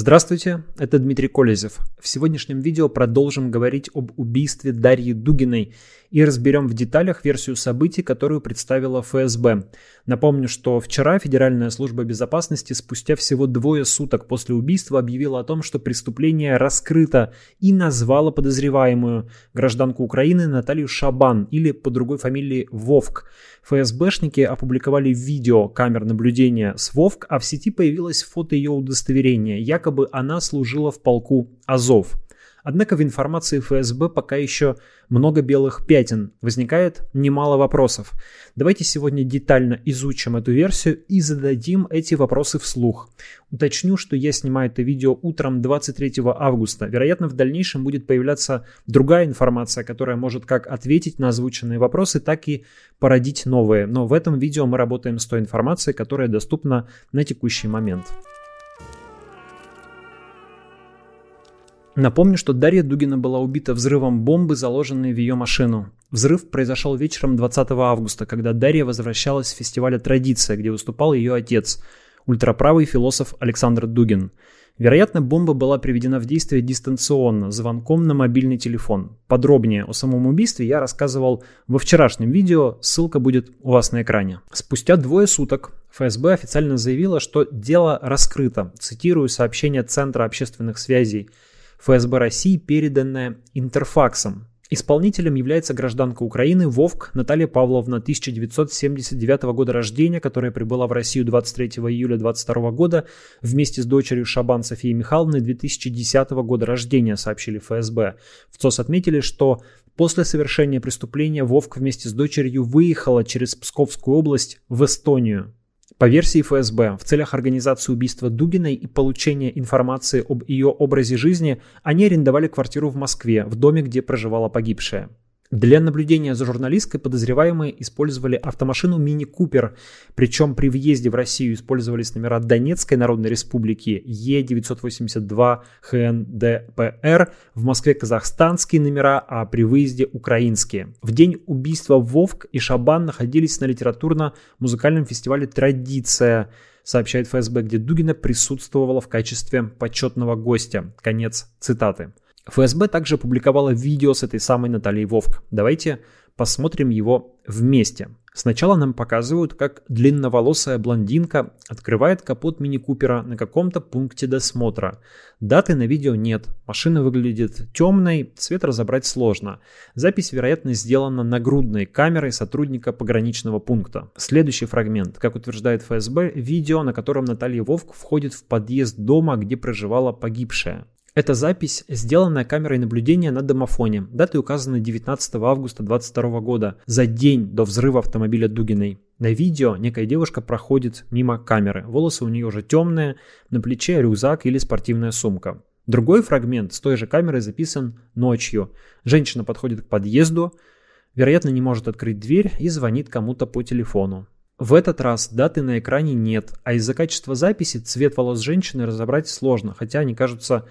Здравствуйте, это Дмитрий Колезев. В сегодняшнем видео продолжим говорить об убийстве Дарьи Дугиной и разберем в деталях версию событий, которую представила ФСБ. Напомню, что вчера Федеральная служба безопасности спустя всего двое суток после убийства объявила о том, что преступление раскрыто и назвала подозреваемую гражданку Украины Наталью Шабан или по другой фамилии Вовк. ФСБшники опубликовали видео камер наблюдения с Вовк, а в сети появилось фото ее удостоверения. Якобы она служила в полку Азов. Однако в информации ФСБ пока еще много белых пятен. Возникает немало вопросов. Давайте сегодня детально изучим эту версию и зададим эти вопросы вслух. Уточню, что я снимаю это видео утром 23 августа. Вероятно, в дальнейшем будет появляться другая информация, которая может как ответить на озвученные вопросы, так и породить новые. Но в этом видео мы работаем с той информацией, которая доступна на текущий момент. Напомню, что Дарья Дугина была убита взрывом бомбы, заложенной в ее машину. Взрыв произошел вечером 20 августа, когда Дарья возвращалась с фестиваля «Традиция», где выступал ее отец, ультраправый философ Александр Дугин. Вероятно, бомба была приведена в действие дистанционно, звонком на мобильный телефон. Подробнее о самом убийстве я рассказывал во вчерашнем видео, ссылка будет у вас на экране. Спустя двое суток ФСБ официально заявила, что дело раскрыто. Цитирую сообщение Центра общественных связей – ФСБ России, переданное Интерфаксом. Исполнителем является гражданка Украины Вовк Наталья Павловна 1979 года рождения, которая прибыла в Россию 23 июля 2022 года вместе с дочерью Шабан Софией Михайловной 2010 года рождения, сообщили ФСБ. В ЦОС отметили, что После совершения преступления Вовк вместе с дочерью выехала через Псковскую область в Эстонию. По версии ФСБ, в целях организации убийства Дугиной и получения информации об ее образе жизни, они арендовали квартиру в Москве, в доме, где проживала погибшая. Для наблюдения за журналисткой подозреваемые использовали автомашину Мини Купер, причем при въезде в Россию использовались номера Донецкой Народной Республики Е982 ХНДПР, в Москве казахстанские номера, а при выезде украинские. В день убийства Вовк и Шабан находились на литературно-музыкальном фестивале «Традиция», сообщает ФСБ, где Дугина присутствовала в качестве почетного гостя. Конец цитаты. ФСБ также опубликовала видео с этой самой Натальей Вовк. Давайте посмотрим его вместе. Сначала нам показывают, как длинноволосая блондинка открывает капот мини-купера на каком-то пункте досмотра. Даты на видео нет, машина выглядит темной, цвет разобрать сложно. Запись, вероятно, сделана нагрудной камерой сотрудника пограничного пункта. Следующий фрагмент, как утверждает ФСБ, видео, на котором Наталья Вовк входит в подъезд дома, где проживала погибшая. Эта запись сделанная камерой наблюдения на домофоне. Даты указаны 19 августа 2022 года, за день до взрыва автомобиля Дугиной. На видео некая девушка проходит мимо камеры. Волосы у нее уже темные, на плече рюкзак или спортивная сумка. Другой фрагмент с той же камерой записан ночью. Женщина подходит к подъезду, вероятно, не может открыть дверь и звонит кому-то по телефону. В этот раз даты на экране нет, а из-за качества записи цвет волос женщины разобрать сложно, хотя они кажутся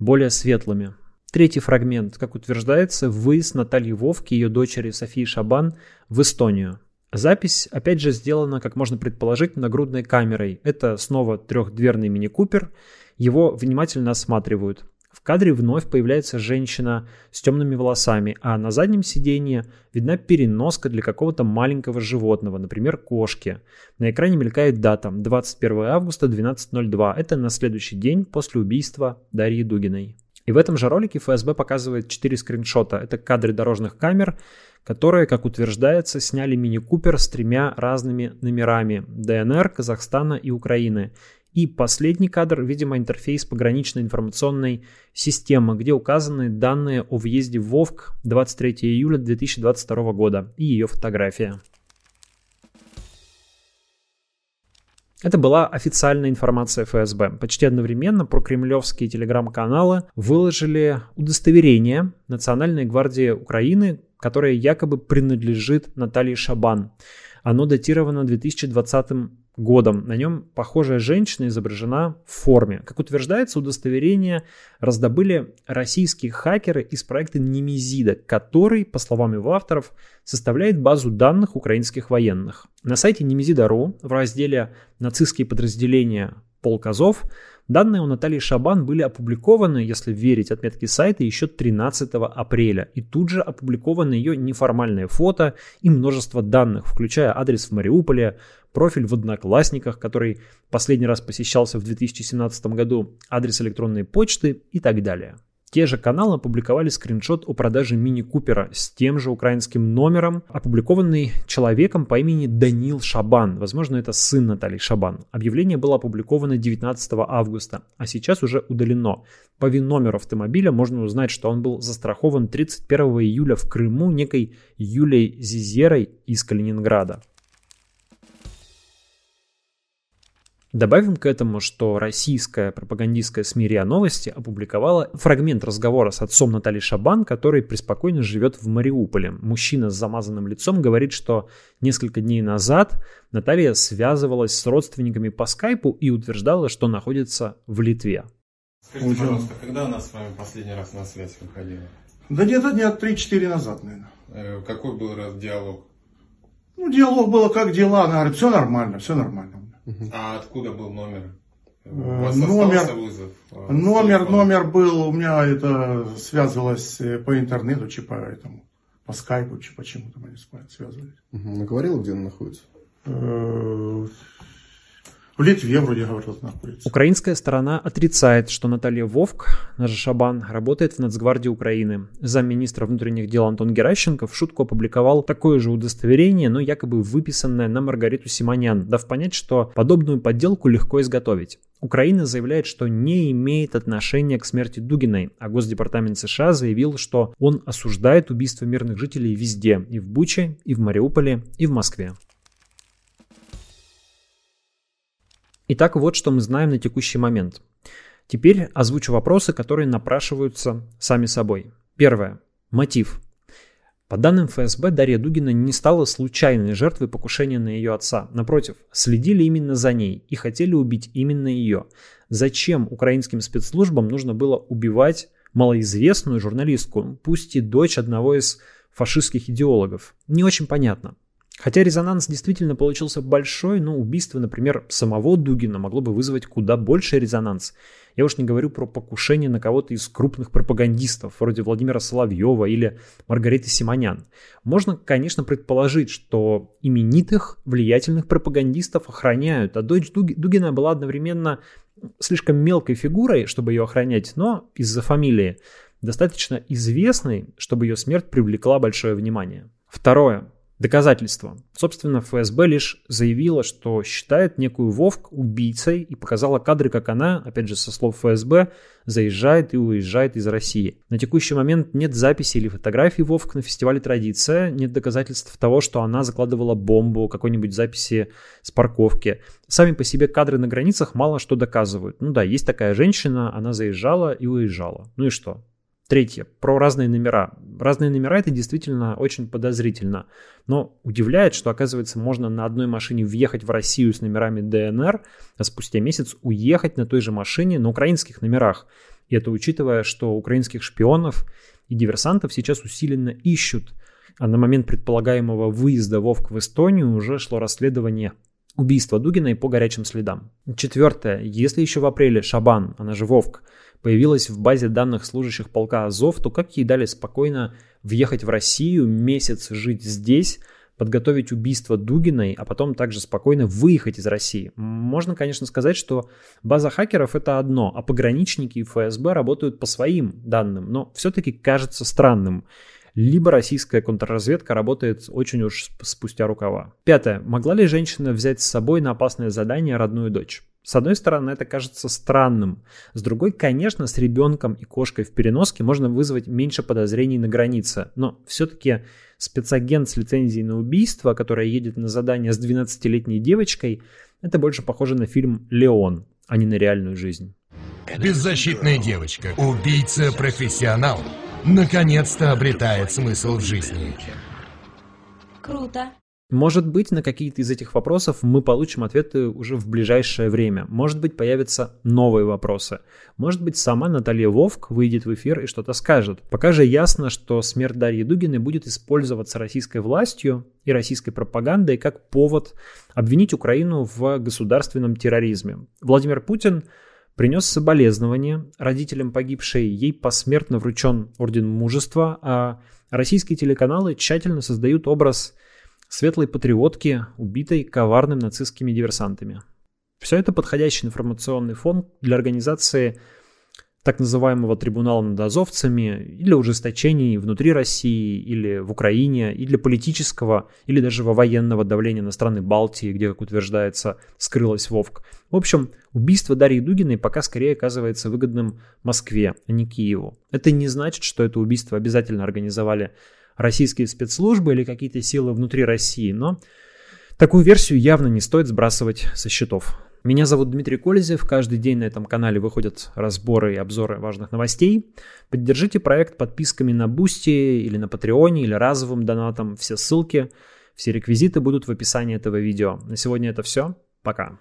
более светлыми. Третий фрагмент, как утверждается, выезд Натальи Вовки и ее дочери Софии Шабан в Эстонию. Запись, опять же, сделана, как можно предположить, нагрудной камерой. Это снова трехдверный мини-купер. Его внимательно осматривают. Кадре вновь появляется женщина с темными волосами, а на заднем сиденье видна переноска для какого-то маленького животного, например, кошки. На экране мелькает дата 21 августа 12.02. Это на следующий день после убийства Дарьи Дугиной. И в этом же ролике ФСБ показывает 4 скриншота. Это кадры дорожных камер, которые, как утверждается, сняли мини-купер с тремя разными номерами ДНР, Казахстана и Украины. И последний кадр, видимо, интерфейс пограничной информационной системы, где указаны данные о въезде в ВОВК 23 июля 2022 года и ее фотография. Это была официальная информация ФСБ. Почти одновременно прокремлевские телеграм-каналы выложили удостоверение Национальной гвардии Украины, которое якобы принадлежит Наталье Шабан. Оно датировано 2020 годом. На нем похожая женщина изображена в форме. Как утверждается, удостоверение раздобыли российские хакеры из проекта Немезида, который, по словам его авторов, составляет базу данных украинских военных. На сайте Немезида.ру в разделе «Нацистские подразделения полк Азов» Данные у Натальи Шабан были опубликованы, если верить отметке сайта, еще 13 апреля. И тут же опубликованы ее неформальные фото и множество данных, включая адрес в Мариуполе, профиль в Одноклассниках, который последний раз посещался в 2017 году, адрес электронной почты и так далее. Те же каналы опубликовали скриншот о продаже мини-купера с тем же украинским номером, опубликованный человеком по имени Данил Шабан. Возможно, это сын Натальи Шабан. Объявление было опубликовано 19 августа, а сейчас уже удалено. По ВИН-номеру автомобиля можно узнать, что он был застрахован 31 июля в Крыму некой Юлией Зизерой из Калининграда. Добавим к этому, что российская пропагандистская СМИ РИА Новости опубликовала фрагмент разговора с отцом Натальи Шабан, который преспокойно живет в Мариуполе. Мужчина с замазанным лицом говорит, что несколько дней назад Наталья связывалась с родственниками по скайпу и утверждала, что находится в Литве. Скажите, пожалуйста, когда она с вами последний раз на связь выходила? Да где-то дня 3-4 назад, наверное. Э, какой был раз диалог? Ну, диалог было как дела, она говорит, все нормально, все нормально. А откуда был номер? У э, вас номер, вызов? А, номер, номер был, у меня это связывалось э, по интернету, чи по этому, по скайпу, чи почему-то мы связывались. Угу. Она говорила, где она находится? В Литве вроде говорил находится. Украинская сторона отрицает, что Наталья Вовк, наша Шабан, работает в Нацгвардии Украины. Замминистра внутренних дел Антон Геращенко в шутку опубликовал такое же удостоверение, но якобы выписанное на Маргариту Симонян, дав понять, что подобную подделку легко изготовить. Украина заявляет, что не имеет отношения к смерти Дугиной, а Госдепартамент США заявил, что он осуждает убийство мирных жителей везде, и в Буче, и в Мариуполе, и в Москве. Итак, вот что мы знаем на текущий момент. Теперь озвучу вопросы, которые напрашиваются сами собой. Первое. Мотив. По данным ФСБ, Дарья Дугина не стала случайной жертвой покушения на ее отца. Напротив, следили именно за ней и хотели убить именно ее. Зачем украинским спецслужбам нужно было убивать малоизвестную журналистку, пусть и дочь одного из фашистских идеологов? Не очень понятно. Хотя резонанс действительно получился большой, но убийство, например, самого Дугина могло бы вызвать куда больше резонанс. Я уж не говорю про покушение на кого-то из крупных пропагандистов, вроде Владимира Соловьева или Маргариты Симонян. Можно, конечно, предположить, что именитых, влиятельных пропагандистов охраняют, а дочь Дугина была одновременно слишком мелкой фигурой, чтобы ее охранять, но из-за фамилии достаточно известной, чтобы ее смерть привлекла большое внимание. Второе. Доказательства. Собственно, ФСБ лишь заявила, что считает некую Вовк убийцей и показала кадры, как она, опять же со слов ФСБ, заезжает и уезжает из России. На текущий момент нет записи или фотографий Вовк на фестивале «Традиция», нет доказательств того, что она закладывала бомбу, какой-нибудь записи с парковки. Сами по себе кадры на границах мало что доказывают. Ну да, есть такая женщина, она заезжала и уезжала. Ну и что? Третье, про разные номера. Разные номера это действительно очень подозрительно. Но удивляет, что оказывается можно на одной машине въехать в Россию с номерами ДНР, а спустя месяц уехать на той же машине на украинских номерах. И это учитывая, что украинских шпионов и диверсантов сейчас усиленно ищут. А на момент предполагаемого выезда Вовк в Эстонию уже шло расследование убийства Дугиной по горячим следам. Четвертое. Если еще в апреле Шабан, она же Вовк, появилась в базе данных служащих полка Азов, то как ей дали спокойно въехать в Россию, месяц жить здесь, подготовить убийство Дугиной, а потом также спокойно выехать из России. Можно, конечно, сказать, что база хакеров это одно, а пограничники и ФСБ работают по своим данным, но все-таки кажется странным. Либо российская контрразведка работает очень уж спустя рукава. Пятое. Могла ли женщина взять с собой на опасное задание родную дочь? С одной стороны, это кажется странным. С другой, конечно, с ребенком и кошкой в переноске можно вызвать меньше подозрений на границе. Но все-таки спецагент с лицензией на убийство, которая едет на задание с 12-летней девочкой, это больше похоже на фильм «Леон», а не на реальную жизнь. Беззащитная девочка, убийца-профессионал, наконец-то обретает смысл в жизни. Круто. Может быть, на какие-то из этих вопросов мы получим ответы уже в ближайшее время. Может быть, появятся новые вопросы. Может быть, сама Наталья Вовк выйдет в эфир и что-то скажет. Пока же ясно, что смерть Дарьи Дугиной будет использоваться российской властью и российской пропагандой как повод обвинить Украину в государственном терроризме. Владимир Путин принес соболезнования родителям погибшей, ей посмертно вручен Орден Мужества, а российские телеканалы тщательно создают образ светлой патриотки, убитой коварным нацистскими диверсантами. Все это подходящий информационный фон для организации так называемого трибунала над азовцами, или ужесточений внутри России, или в Украине, и для политического, или даже во военного давления на страны Балтии, где, как утверждается, скрылась Вовк. В общем, убийство Дарьи Дугиной пока скорее оказывается выгодным Москве, а не Киеву. Это не значит, что это убийство обязательно организовали российские спецслужбы или какие-то силы внутри России, но такую версию явно не стоит сбрасывать со счетов. Меня зовут Дмитрий Колезев. Каждый день на этом канале выходят разборы и обзоры важных новостей. Поддержите проект подписками на Boosty или на Патреоне или разовым донатом. Все ссылки, все реквизиты будут в описании этого видео. На сегодня это все. Пока.